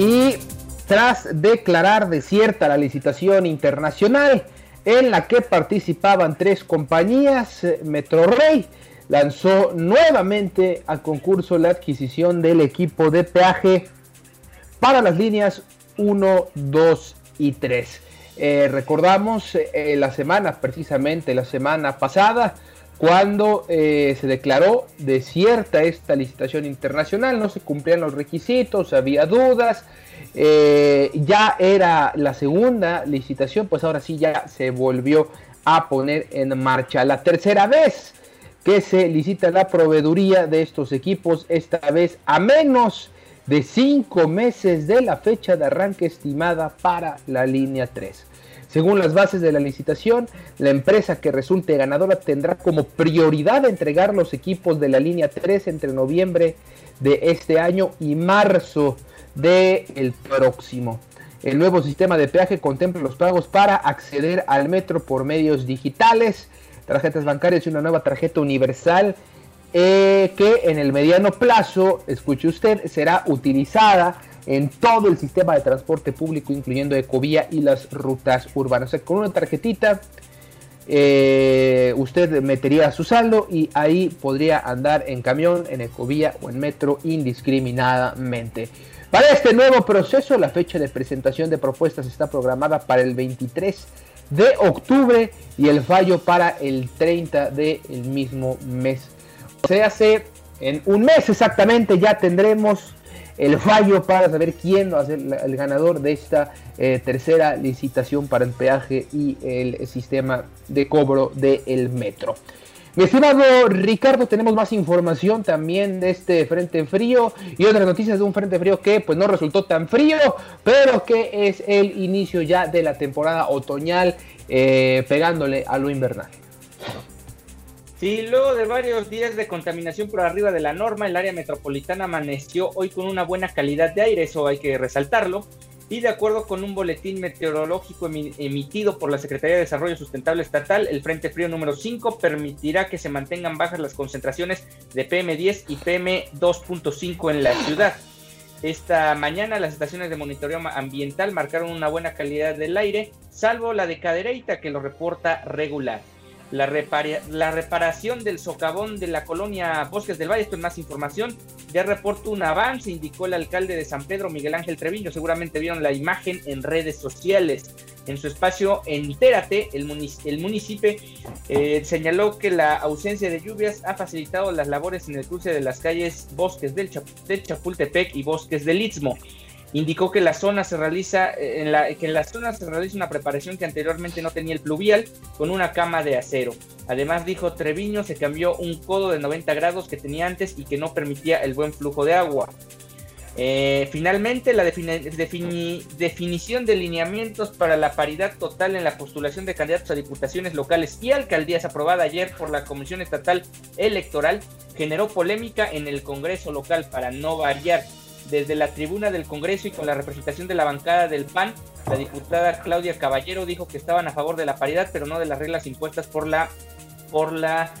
Y tras declarar desierta la licitación internacional en la que participaban tres compañías, eh, Metrorrey lanzó nuevamente a concurso la adquisición del equipo de peaje para las líneas 1, 2 y 3. Eh, recordamos eh, la semana, precisamente la semana pasada, cuando eh, se declaró desierta esta licitación internacional, no se cumplían los requisitos, había dudas, eh, ya era la segunda licitación, pues ahora sí ya se volvió a poner en marcha. La tercera vez que se licita la proveeduría de estos equipos, esta vez a menos de cinco meses de la fecha de arranque estimada para la línea 3. Según las bases de la licitación, la empresa que resulte ganadora tendrá como prioridad entregar los equipos de la línea 3 entre noviembre de este año y marzo del próximo. El nuevo sistema de peaje contempla los pagos para acceder al metro por medios digitales, tarjetas bancarias y una nueva tarjeta universal eh, que en el mediano plazo, escuche usted, será utilizada en todo el sistema de transporte público, incluyendo Ecovía y las rutas urbanas. Con una tarjetita eh, usted metería su saldo y ahí podría andar en camión, en Ecovía o en metro indiscriminadamente. Para este nuevo proceso, la fecha de presentación de propuestas está programada para el 23 de octubre y el fallo para el 30 del mismo mes. O sea, hace en un mes exactamente ya tendremos el fallo para saber quién va a ser el ganador de esta eh, tercera licitación para el peaje y el sistema de cobro del metro. Mi estimado Ricardo, tenemos más información también de este frente frío y otras noticias de un frente frío que pues no resultó tan frío, pero que es el inicio ya de la temporada otoñal eh, pegándole a lo invernal. Sí, luego de varios días de contaminación por arriba de la norma, el área metropolitana amaneció hoy con una buena calidad de aire, eso hay que resaltarlo. Y de acuerdo con un boletín meteorológico emitido por la Secretaría de Desarrollo Sustentable Estatal, el Frente Frío número 5 permitirá que se mantengan bajas las concentraciones de PM10 y PM2.5 en la ciudad. Esta mañana las estaciones de monitoreo ambiental marcaron una buena calidad del aire, salvo la de Cadereyta que lo reporta regular. La, la, reparación del socavón de la colonia Bosques del Valle. Esto es más información. Ya reporta un avance, indicó el alcalde de San Pedro, Miguel Ángel Treviño. Seguramente vieron la imagen en redes sociales. En su espacio Entérate, el, el municipio eh, señaló que la ausencia de lluvias ha facilitado las labores en el cruce de las calles Bosques del, del Chapultepec y Bosques del Istmo indicó que la zona se realiza eh, en la, que en la zona se realiza una preparación que anteriormente no tenía el pluvial con una cama de acero. Además dijo Treviño se cambió un codo de 90 grados que tenía antes y que no permitía el buen flujo de agua. Eh, finalmente, la defini defini definición de lineamientos para la paridad total en la postulación de candidatos a diputaciones locales y alcaldías aprobada ayer por la Comisión Estatal Electoral generó polémica en el Congreso local para no variar desde la tribuna del Congreso y con la representación de la bancada del PAN, la diputada Claudia Caballero dijo que estaban a favor de la paridad, pero no de las reglas impuestas por la, por la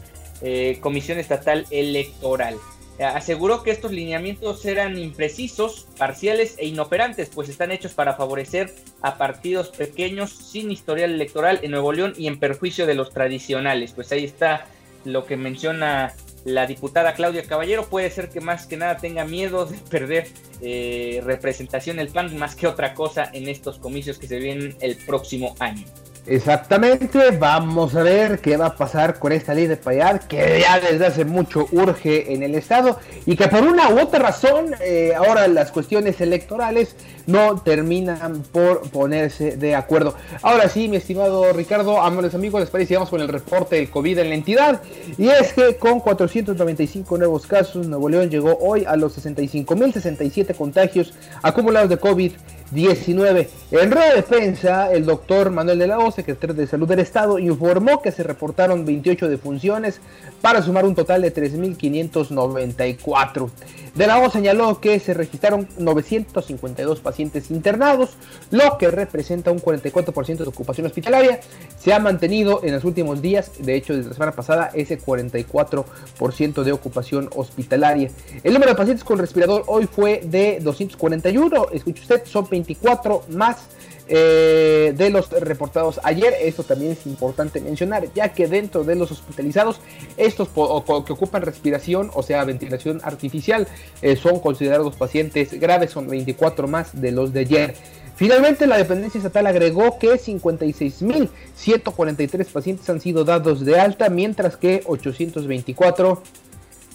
eh, Comisión Estatal Electoral. Eh, aseguró que estos lineamientos eran imprecisos, parciales e inoperantes, pues están hechos para favorecer a partidos pequeños sin historial electoral en Nuevo León y en perjuicio de los tradicionales. Pues ahí está lo que menciona la diputada Claudia Caballero puede ser que más que nada tenga miedo de perder eh, representación el PAN más que otra cosa en estos comicios que se vienen el próximo año. Exactamente, vamos a ver qué va a pasar con esta ley de payar que ya desde hace mucho urge en el Estado y que por una u otra razón eh, ahora las cuestiones electorales no terminan por ponerse de acuerdo. Ahora sí, mi estimado Ricardo, amables amigos, les parece, vamos con el reporte del COVID en la entidad y es que con 495 nuevos casos, Nuevo León llegó hoy a los 65.067 contagios acumulados de COVID. 19. En rueda de prensa, el doctor Manuel de la O, secretario de Salud del Estado, informó que se reportaron 28 defunciones para sumar un total de 3.594. De la O señaló que se registraron 952 pacientes internados, lo que representa un 44% de ocupación hospitalaria. Se ha mantenido en los últimos días, de hecho desde la semana pasada, ese 44% de ocupación hospitalaria. El número de pacientes con respirador hoy fue de 241, escuche usted, son 24 más eh, de los reportados ayer. Esto también es importante mencionar, ya que dentro de los hospitalizados, estos que ocupan respiración, o sea, ventilación artificial, eh, son considerados pacientes graves, son 24 más de los de ayer. Finalmente, la dependencia estatal agregó que 56.143 pacientes han sido dados de alta, mientras que 824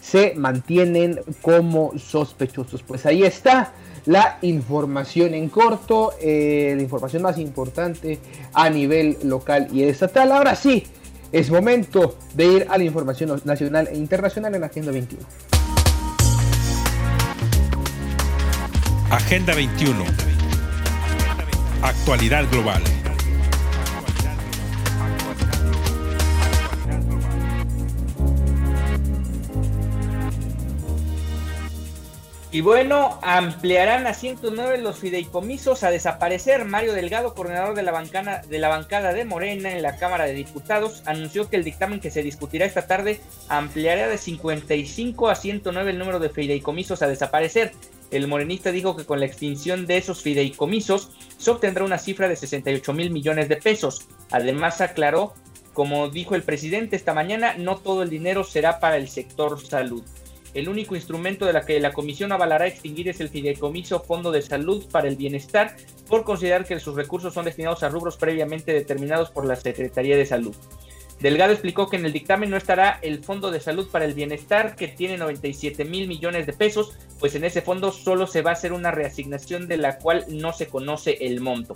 se mantienen como sospechosos. Pues ahí está la información en corto, eh, la información más importante a nivel local y estatal. Ahora sí, es momento de ir a la información nacional e internacional en Agenda 21. Agenda 21. Actualidad global. Y bueno, ampliarán a 109 los fideicomisos a desaparecer. Mario Delgado, coordinador de la, bancana, de la bancada de Morena en la Cámara de Diputados, anunció que el dictamen que se discutirá esta tarde ampliará de 55 a 109 el número de fideicomisos a desaparecer. El morenista dijo que con la extinción de esos fideicomisos se obtendrá una cifra de 68 mil millones de pesos. Además aclaró, como dijo el presidente esta mañana, no todo el dinero será para el sector salud. El único instrumento de la que la comisión avalará extinguir es el Fideicomiso Fondo de Salud para el Bienestar, por considerar que sus recursos son destinados a rubros previamente determinados por la Secretaría de Salud. Delgado explicó que en el dictamen no estará el Fondo de Salud para el Bienestar, que tiene 97 mil millones de pesos, pues en ese fondo solo se va a hacer una reasignación de la cual no se conoce el monto.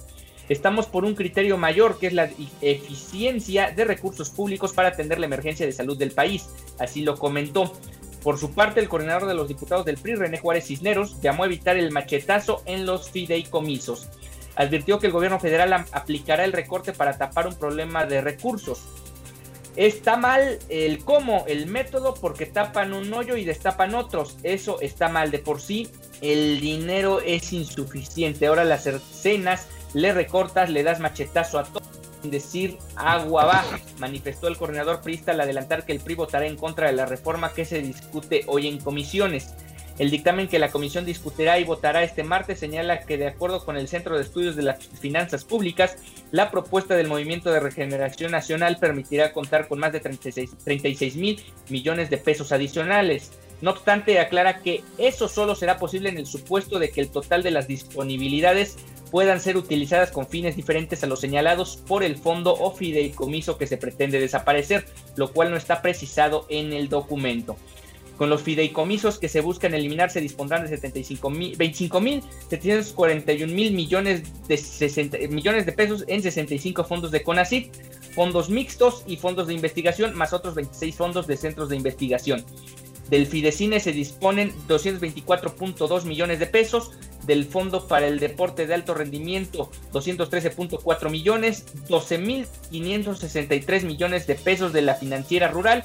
Estamos por un criterio mayor, que es la eficiencia de recursos públicos para atender la emergencia de salud del país, así lo comentó. Por su parte, el coordinador de los diputados del PRI, René Juárez Cisneros, llamó a evitar el machetazo en los fideicomisos. Advirtió que el gobierno federal aplicará el recorte para tapar un problema de recursos. Está mal el cómo, el método, porque tapan un hoyo y destapan otros. Eso está mal de por sí. El dinero es insuficiente. Ahora las escenas le recortas, le das machetazo a todo decir agua va, manifestó el coordinador priista al adelantar que el PRI votará en contra de la reforma que se discute hoy en comisiones. El dictamen que la comisión discutirá y votará este martes señala que de acuerdo con el Centro de Estudios de las Finanzas Públicas, la propuesta del Movimiento de Regeneración Nacional permitirá contar con más de 36, 36 mil millones de pesos adicionales. No obstante, aclara que eso solo será posible en el supuesto de que el total de las disponibilidades puedan ser utilizadas con fines diferentes a los señalados por el fondo o fideicomiso que se pretende desaparecer, lo cual no está precisado en el documento. Con los fideicomisos que se buscan eliminar se dispondrán de 75 mil, 25 mil 741 mil millones de, millones de pesos en 65 fondos de CONACYT, fondos mixtos y fondos de investigación, más otros 26 fondos de centros de investigación. Del Fidecine se disponen 224.2 millones de pesos, del Fondo para el Deporte de Alto Rendimiento 213.4 millones, 12.563 millones de pesos de la financiera rural,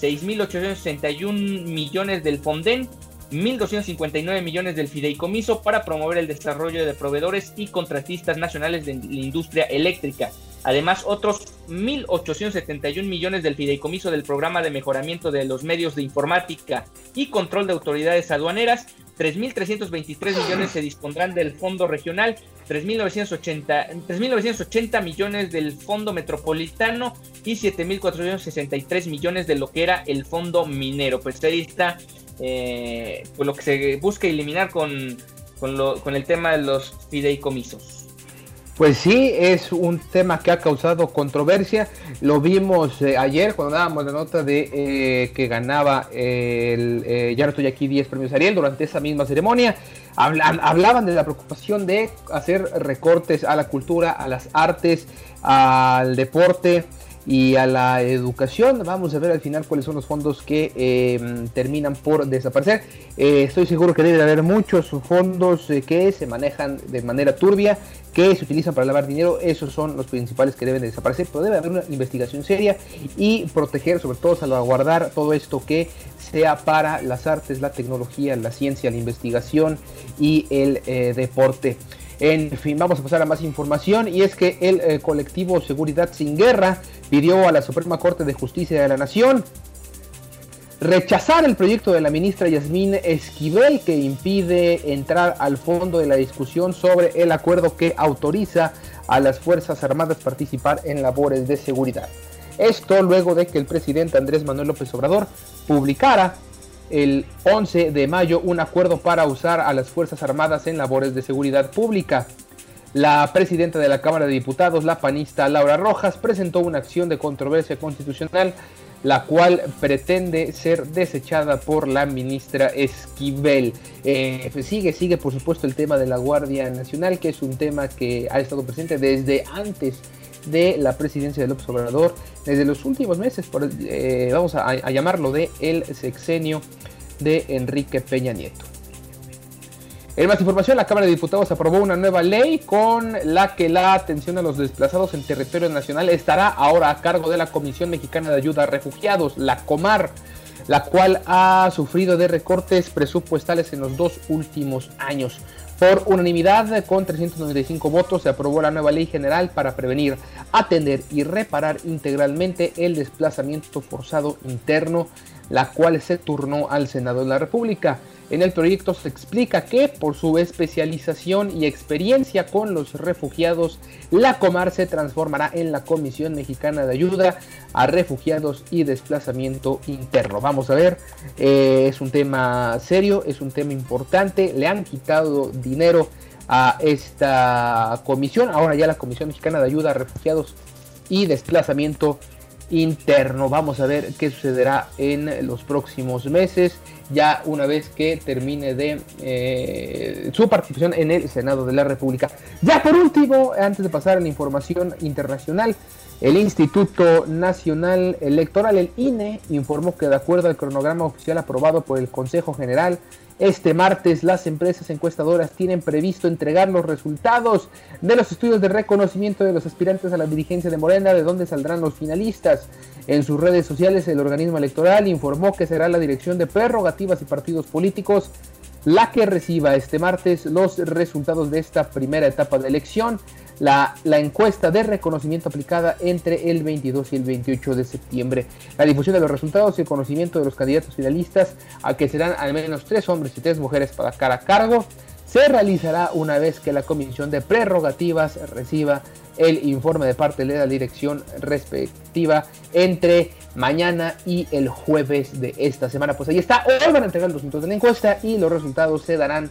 6.861 millones del Fonden, 1.259 millones del fideicomiso para promover el desarrollo de proveedores y contratistas nacionales de la industria eléctrica. Además, otros 1.871 millones del fideicomiso del programa de mejoramiento de los medios de informática y control de autoridades aduaneras. 3.323 millones se dispondrán del fondo regional, 3.980 millones del fondo metropolitano y 7.463 millones de lo que era el fondo minero. Pues ahí está eh, pues lo que se busca eliminar con, con, con el tema de los fideicomisos. Pues sí, es un tema que ha causado controversia. Lo vimos eh, ayer cuando dábamos la nota de eh, que ganaba el eh, Ya no estoy aquí 10 premios Ariel durante esa misma ceremonia. hablaban de la preocupación de hacer recortes a la cultura, a las artes, al deporte y a la educación. Vamos a ver al final cuáles son los fondos que em, terminan por desaparecer. Eh, estoy seguro que debe de haber muchos fondos eh, que se manejan de manera turbia, que se utilizan para lavar dinero. Esos son los principales que deben de desaparecer, pero debe haber una investigación seria y proteger, sobre todo salvaguardar todo esto que sea para las artes, la tecnología, la ciencia, la investigación y el eh, deporte. En fin, vamos a pasar a más información y es que el eh, colectivo Seguridad Sin Guerra pidió a la Suprema Corte de Justicia de la Nación rechazar el proyecto de la ministra Yasmín Esquivel que impide entrar al fondo de la discusión sobre el acuerdo que autoriza a las Fuerzas Armadas participar en labores de seguridad. Esto luego de que el presidente Andrés Manuel López Obrador publicara el 11 de mayo un acuerdo para usar a las Fuerzas Armadas en labores de seguridad pública. La presidenta de la Cámara de Diputados, la panista Laura Rojas, presentó una acción de controversia constitucional, la cual pretende ser desechada por la ministra Esquivel. Eh, sigue, sigue por supuesto el tema de la Guardia Nacional, que es un tema que ha estado presente desde antes de la presidencia de López Obrador, desde los últimos meses, eh, vamos a, a llamarlo de el sexenio de Enrique Peña Nieto. En más información, la Cámara de Diputados aprobó una nueva ley con la que la atención a los desplazados en territorio nacional estará ahora a cargo de la Comisión Mexicana de Ayuda a Refugiados, la COMAR, la cual ha sufrido de recortes presupuestales en los dos últimos años. Por unanimidad, con 395 votos, se aprobó la nueva ley general para prevenir, atender y reparar integralmente el desplazamiento forzado interno la cual se turnó al Senado de la República. En el proyecto se explica que por su especialización y experiencia con los refugiados, la Comar se transformará en la Comisión Mexicana de Ayuda a Refugiados y Desplazamiento Interno. Vamos a ver, eh, es un tema serio, es un tema importante, le han quitado dinero a esta comisión, ahora ya la Comisión Mexicana de Ayuda a Refugiados y Desplazamiento interno. Vamos a ver qué sucederá en los próximos meses, ya una vez que termine de eh, su participación en el Senado de la República. Ya por último, antes de pasar a la información internacional, el Instituto Nacional Electoral, el INE, informó que de acuerdo al cronograma oficial aprobado por el Consejo General este martes las empresas encuestadoras tienen previsto entregar los resultados de los estudios de reconocimiento de los aspirantes a la dirigencia de Morena, de donde saldrán los finalistas. En sus redes sociales el organismo electoral informó que será la dirección de prerrogativas y partidos políticos la que reciba este martes los resultados de esta primera etapa de elección la, encuesta de reconocimiento aplicada entre el 22 y el 28 de septiembre. La difusión de los resultados y el conocimiento de los candidatos finalistas, a que serán al menos tres hombres y tres mujeres para cada cargo, se realizará una vez que la Comisión de Prerrogativas reciba el informe de parte de la dirección respectiva entre mañana y el jueves de esta semana. Pues ahí está, hoy van a entregar los resultados de la encuesta y los resultados se darán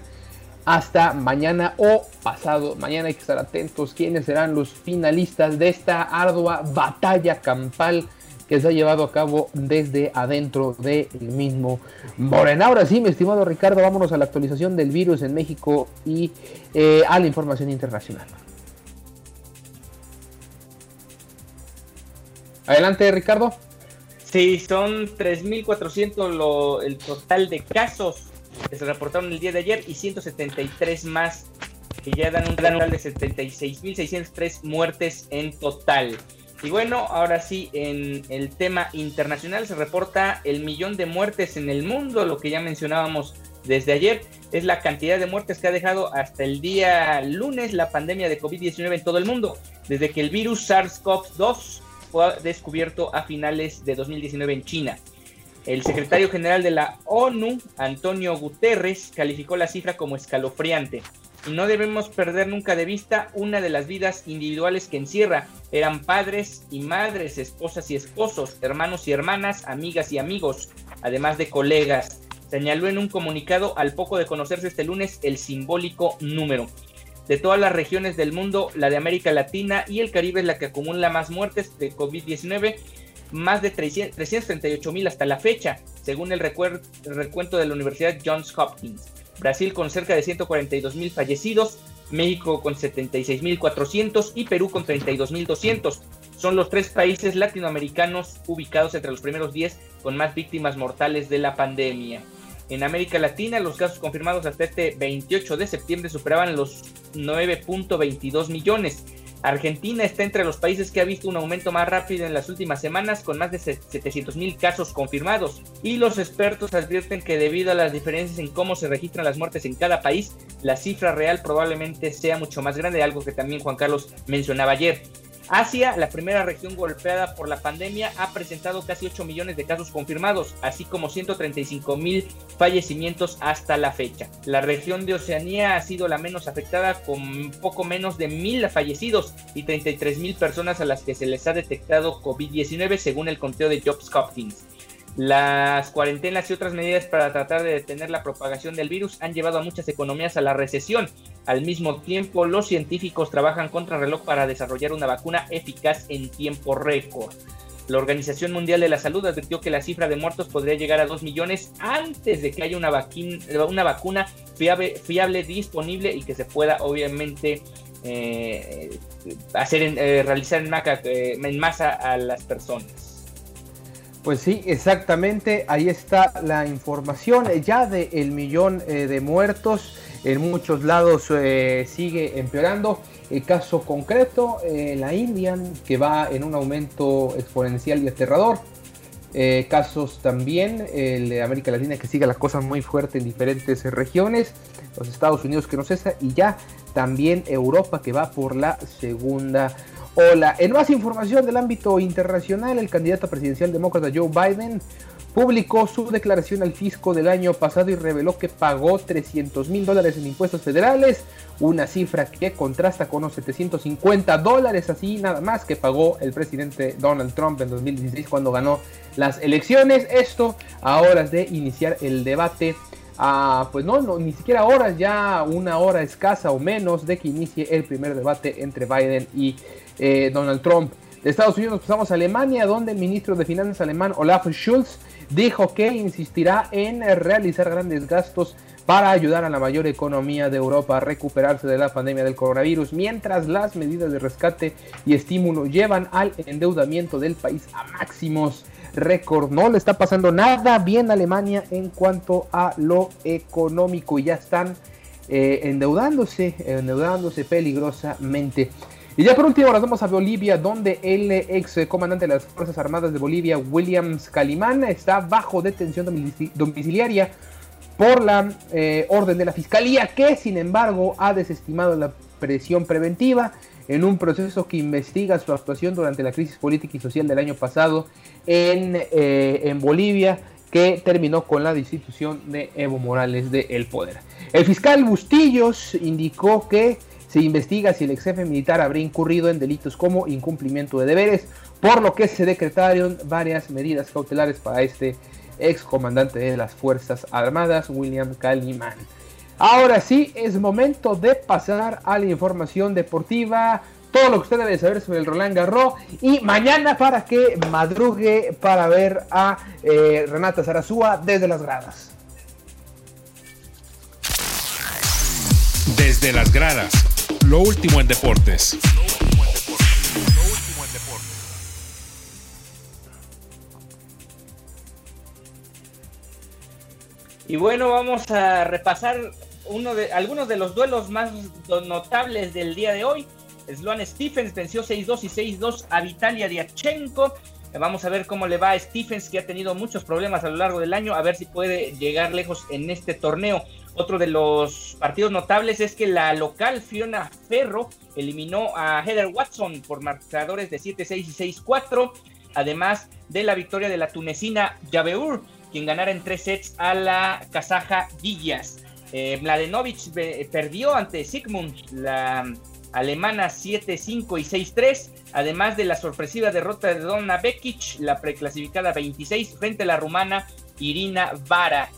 hasta mañana o pasado mañana. Hay que estar atentos quiénes serán los finalistas de esta ardua batalla campal que se ha llevado a cabo desde adentro del mismo Morena. Ahora sí, mi estimado Ricardo, vámonos a la actualización del virus en México y eh, a la información internacional. Adelante, Ricardo. Sí, son 3.400 el total de casos que se reportaron el día de ayer y 173 más que ya dan un total de 76.603 muertes en total. Y bueno, ahora sí, en el tema internacional se reporta el millón de muertes en el mundo, lo que ya mencionábamos desde ayer, es la cantidad de muertes que ha dejado hasta el día lunes la pandemia de COVID-19 en todo el mundo, desde que el virus SARS-CoV-2 fue descubierto a finales de 2019 en China. El secretario general de la ONU, Antonio Guterres, calificó la cifra como escalofriante. No debemos perder nunca de vista una de las vidas individuales que encierra. Eran padres y madres, esposas y esposos, hermanos y hermanas, amigas y amigos, además de colegas. Señaló en un comunicado al poco de conocerse este lunes el simbólico número. De todas las regiones del mundo, la de América Latina y el Caribe es la que acumula más muertes de COVID-19, más de 338 mil hasta la fecha, según el, recuento de la Universidad Johns Hopkins. Brasil con cerca de 142 mil fallecidos, México con 76 mil 400 y Perú con 32 mil 200. Son los tres países latinoamericanos ubicados entre los primeros 10 con más víctimas mortales de la pandemia. En América Latina, los casos confirmados hasta este 28 de septiembre superaban los 9.22 millones. Argentina está entre los países que ha visto un aumento más rápido en las últimas semanas con más de 700 mil casos confirmados y los expertos advierten que debido a las diferencias en cómo se registran las muertes en cada país, la cifra real probablemente sea mucho más grande, algo que también Juan Carlos mencionaba ayer. Asia, la primera región golpeada por la pandemia, ha presentado casi 8 millones de casos confirmados, así como 135 mil fallecimientos hasta la fecha. La región de Oceanía ha sido la menos afectada con poco menos de mil fallecidos y 33 mil personas a las que se les ha detectado COVID-19 según el conteo de Jobs Hopkins. Las cuarentenas y otras medidas para tratar de detener la propagación del virus han llevado a muchas economías a la recesión. Al mismo tiempo, los científicos trabajan contra reloj para desarrollar una vacuna eficaz en tiempo récord. La Organización Mundial de la Salud advirtió que la cifra de muertos podría llegar a 2 millones antes de que haya una, una vacuna fiable, disponible y que se pueda obviamente eh, hacer eh, realizar en, eh, en masa a las personas. Pues sí, exactamente, ahí está la información ya del el millón eh, de muertos, en muchos lados eh, sigue empeorando. El caso concreto, eh, la India, que va en un aumento exponencial y aterrador. casos también, el de América Latina que sigue la cosa muy fuerte en diferentes regiones, los Estados Unidos que no cesa y ya también Europa que va por la segunda Hola, en más información del ámbito internacional, el candidato presidencial demócrata Joe Biden publicó su declaración al fisco del año pasado y reveló que pagó 300 mil dólares en impuestos federales, una cifra que contrasta con los 750 dólares así nada más que pagó el presidente Donald Trump en 2016 cuando ganó las elecciones. Esto a horas de iniciar el debate. A pues no, no, ni siquiera horas, ya una hora escasa o menos de que inicie el primer debate entre Biden y eh, Donald Trump. De Estados Unidos pasamos a Alemania, donde el ministro de Finanzas alemán Olaf Schulz dijo que insistirá en realizar grandes gastos para ayudar a la mayor economía de Europa a recuperarse de la pandemia del coronavirus, mientras las medidas de rescate y estímulo llevan al endeudamiento del país a máximos récord. No le está pasando nada bien a Alemania en cuanto a lo económico y ya están eh, endeudándose, endeudándose peligrosamente. Y ya por último nos vamos a Bolivia, donde el ex comandante de las Fuerzas Armadas de Bolivia, Williams Calimán, está bajo detención domiciliaria por la eh, orden de la Fiscalía, que sin embargo ha desestimado la presión preventiva en un proceso que investiga su actuación durante la crisis política y social del año pasado en, eh, Bolivia, que terminó con la destitución de Evo Morales del poder. El fiscal Bustillos indicó que se investiga si el ex jefe militar habría incurrido en delitos como incumplimiento de deberes, por lo que se decretaron varias medidas cautelares para este ex comandante de las Fuerzas Armadas, William Calimán. Ahora sí, es momento de pasar a la información deportiva. Todo lo que usted debe saber sobre el Roland Garros. Y mañana para que madrugue para ver a eh, Renata Zarazúa desde las gradas. Desde las gradas lo último en deportes. Y bueno, vamos a repasar uno de, algunos de los duelos más notables del día de hoy. Sloan Stephens venció 6-2 y 6-2 a Vitalia Diachenko. Vamos a ver cómo le va a Stephens, que ha tenido muchos problemas a lo largo del año, a ver si puede llegar lejos en este torneo. Otro de los partidos notables es que la local Fiona Ferro eliminó a Heather Watson por marcadores de 7-6 y 6-4, además de la victoria de la tunecina Yabeur, quien ganara en tres sets a la kazaja Villas. Eh, Mladenovic perdió ante Sigmund, la alemana 7-5 y 6-3, además de la sorpresiva derrota de Donna Bekic, la preclasificada 26, frente a la rumana Irina Vara.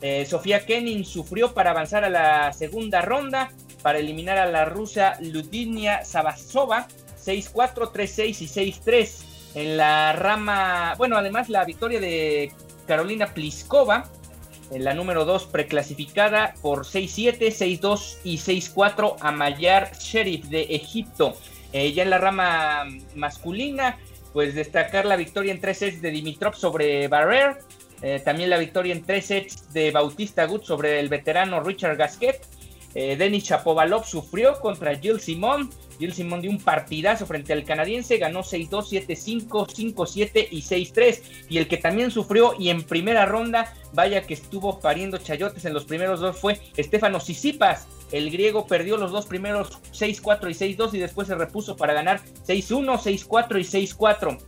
Eh, Sofía Kenin sufrió para avanzar a la segunda ronda para eliminar a la rusa Ludinia Sabasova 6-4, 3-6 y 6-3. En la rama, bueno, además la victoria de Carolina Pliskova, en la número 2 preclasificada por 6-7, 6-2 y 6-4 a Mayar Sheriff de Egipto. Eh, ya en la rama masculina, pues destacar la victoria en 3 sets de Dimitrov sobre Barrer, eh, también la victoria en 3 sets de Bautista Gut sobre el veterano Richard Gasquet. Eh, Denis Chapovalov sufrió contra Jill Simon. Jill Simon dio un partidazo frente al canadiense, ganó 6-2, 7-5, 5-7 y 6-3. Y el que también sufrió y en primera ronda, vaya que estuvo pariendo chayotes en los primeros dos, fue Estefano Sisipas. El griego perdió los dos primeros 6-4 y 6-2 y después se repuso para ganar 6-1, 6-4 y 6-4.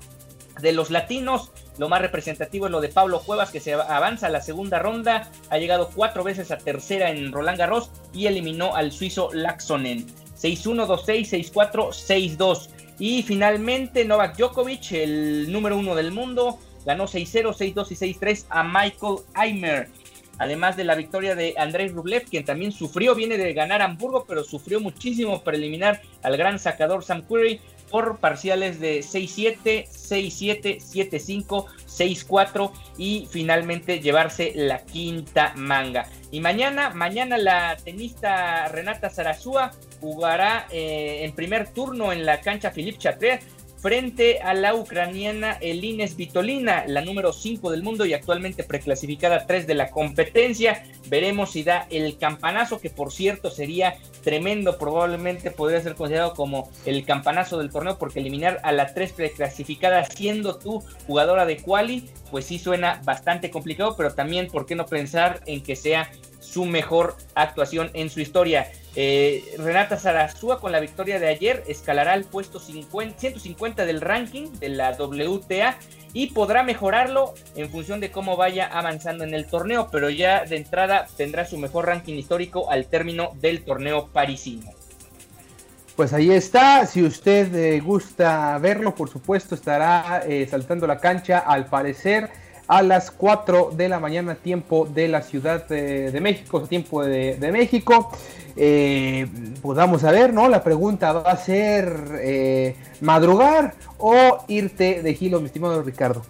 De los latinos, lo más representativo es lo de Pablo Cuevas, que se avanza a la segunda ronda. Ha llegado cuatro veces a tercera en Roland Garros y eliminó al suizo Laxonen. 6-1, 2-6, 6-4, 6-2. Y finalmente Novak Djokovic, el número uno del mundo, ganó 6-0, 6-2 y 6-3 a Michael Eimer. Además de la victoria de Andrei Rublev, quien también sufrió, viene de ganar Hamburgo, pero sufrió muchísimo para eliminar al gran sacador Sam Querrey por parciales de 6-7, 6-7, 7-5, 6-4 y finalmente llevarse la quinta manga. Y mañana, mañana la tenista Renata Zarazúa jugará eh, en primer turno en la cancha Philippe Chatrier frente a la ucraniana Elines Vitolina, la número 5 del mundo y actualmente preclasificada 3 de la competencia. Veremos si da el campanazo, que por cierto sería tremendo, probablemente podría ser considerado como el campanazo del torneo, porque eliminar a la 3 preclasificada siendo tú jugadora de quali, pues sí suena bastante complicado, pero también, ¿por qué no pensar en que sea su mejor actuación en su historia? Eh, Renata Zarazúa con la victoria de ayer escalará al puesto 150 del ranking de la WTA y podrá mejorarlo en función de cómo vaya avanzando en el torneo, pero ya de entrada tendrá su mejor ranking histórico al término del torneo parisino. Pues ahí está, si usted eh, gusta verlo, por supuesto estará eh, saltando la cancha al parecer a las 4 de la mañana, tiempo de la Ciudad de, México, tiempo de, México. Eh, pues vamos a ver, ¿no? La pregunta va a ser eh, madrugar o irte de gilo, mi estimado Ricardo.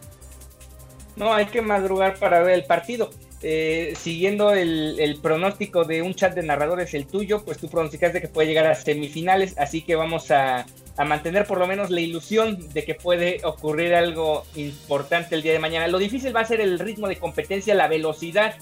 No, hay que madrugar para ver el partido. Eh, siguiendo el, el, pronóstico de un chat de narradores, el tuyo, pues tú pronosticaste que puede llegar a semifinales, así que vamos a, a mantener por lo menos la ilusión de que puede ocurrir algo importante el día de mañana. Lo difícil va a ser el ritmo de competencia, la velocidad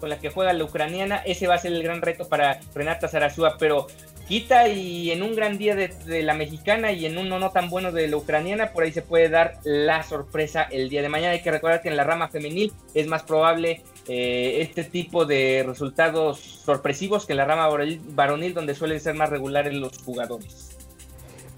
con la que juega la ucraniana. Ese va a ser el gran reto para Renata Zarazúa, pero quita y en un gran día de, la mexicana y en uno no tan bueno de la ucraniana, por ahí se puede dar la sorpresa el día de mañana. Hay que recordar que en la rama femenil es más probable eh, este tipo de resultados sorpresivos que la rama varonil, donde suelen ser más regulares los jugadores.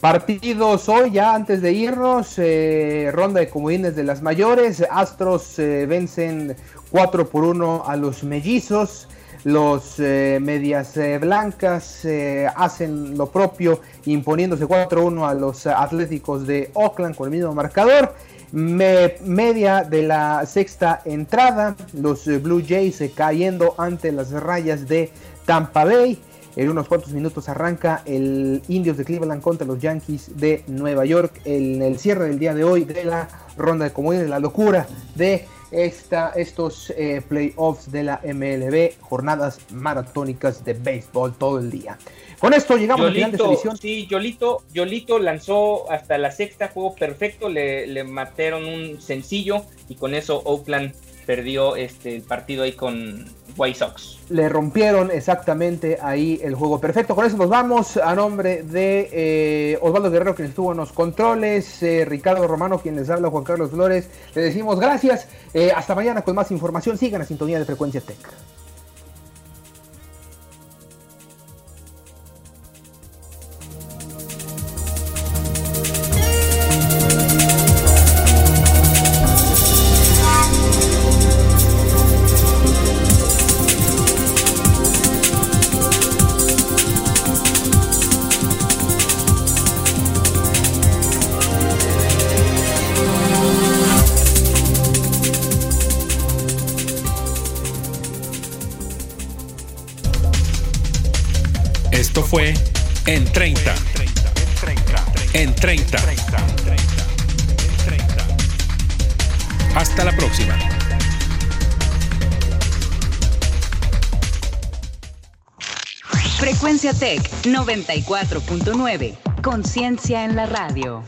Partidos hoy, ya antes de irnos, eh, ronda de comodines de las mayores. Astros eh, vencen 4 por 1 a los mellizos. Los eh, medias blancas hacen lo propio, imponiéndose 4-1 a los atléticos de Oakland con el mismo marcador. Media de la sexta entrada, los Blue Jays cayendo ante las rayas de Tampa Bay. En unos cuantos minutos arranca el Indios de Cleveland contra los Yankees de Nueva York. En el cierre del día de hoy de la ronda de comodines, la locura de esta, estos eh, playoffs de la MLB, jornadas maratónicas de béisbol todo el día. Con esto llegamos al final de esta edición. Sí, Yolito, Yolito lanzó hasta la sexta, juego perfecto, le, le mataron un sencillo y con eso Oakland perdió este, el partido ahí con White Sox. Le rompieron exactamente ahí el juego perfecto. Con eso nos vamos a nombre de eh, Osvaldo Guerrero, quien estuvo en los controles, eh, Ricardo Romano, quien les habla, Juan Carlos Flores. Le decimos gracias. Eh, hasta mañana con más información. Sigan la sintonía de Frecuencia Tech. 30. Hasta la próxima. Frecuencia Tech 94.9. Conciencia en la radio.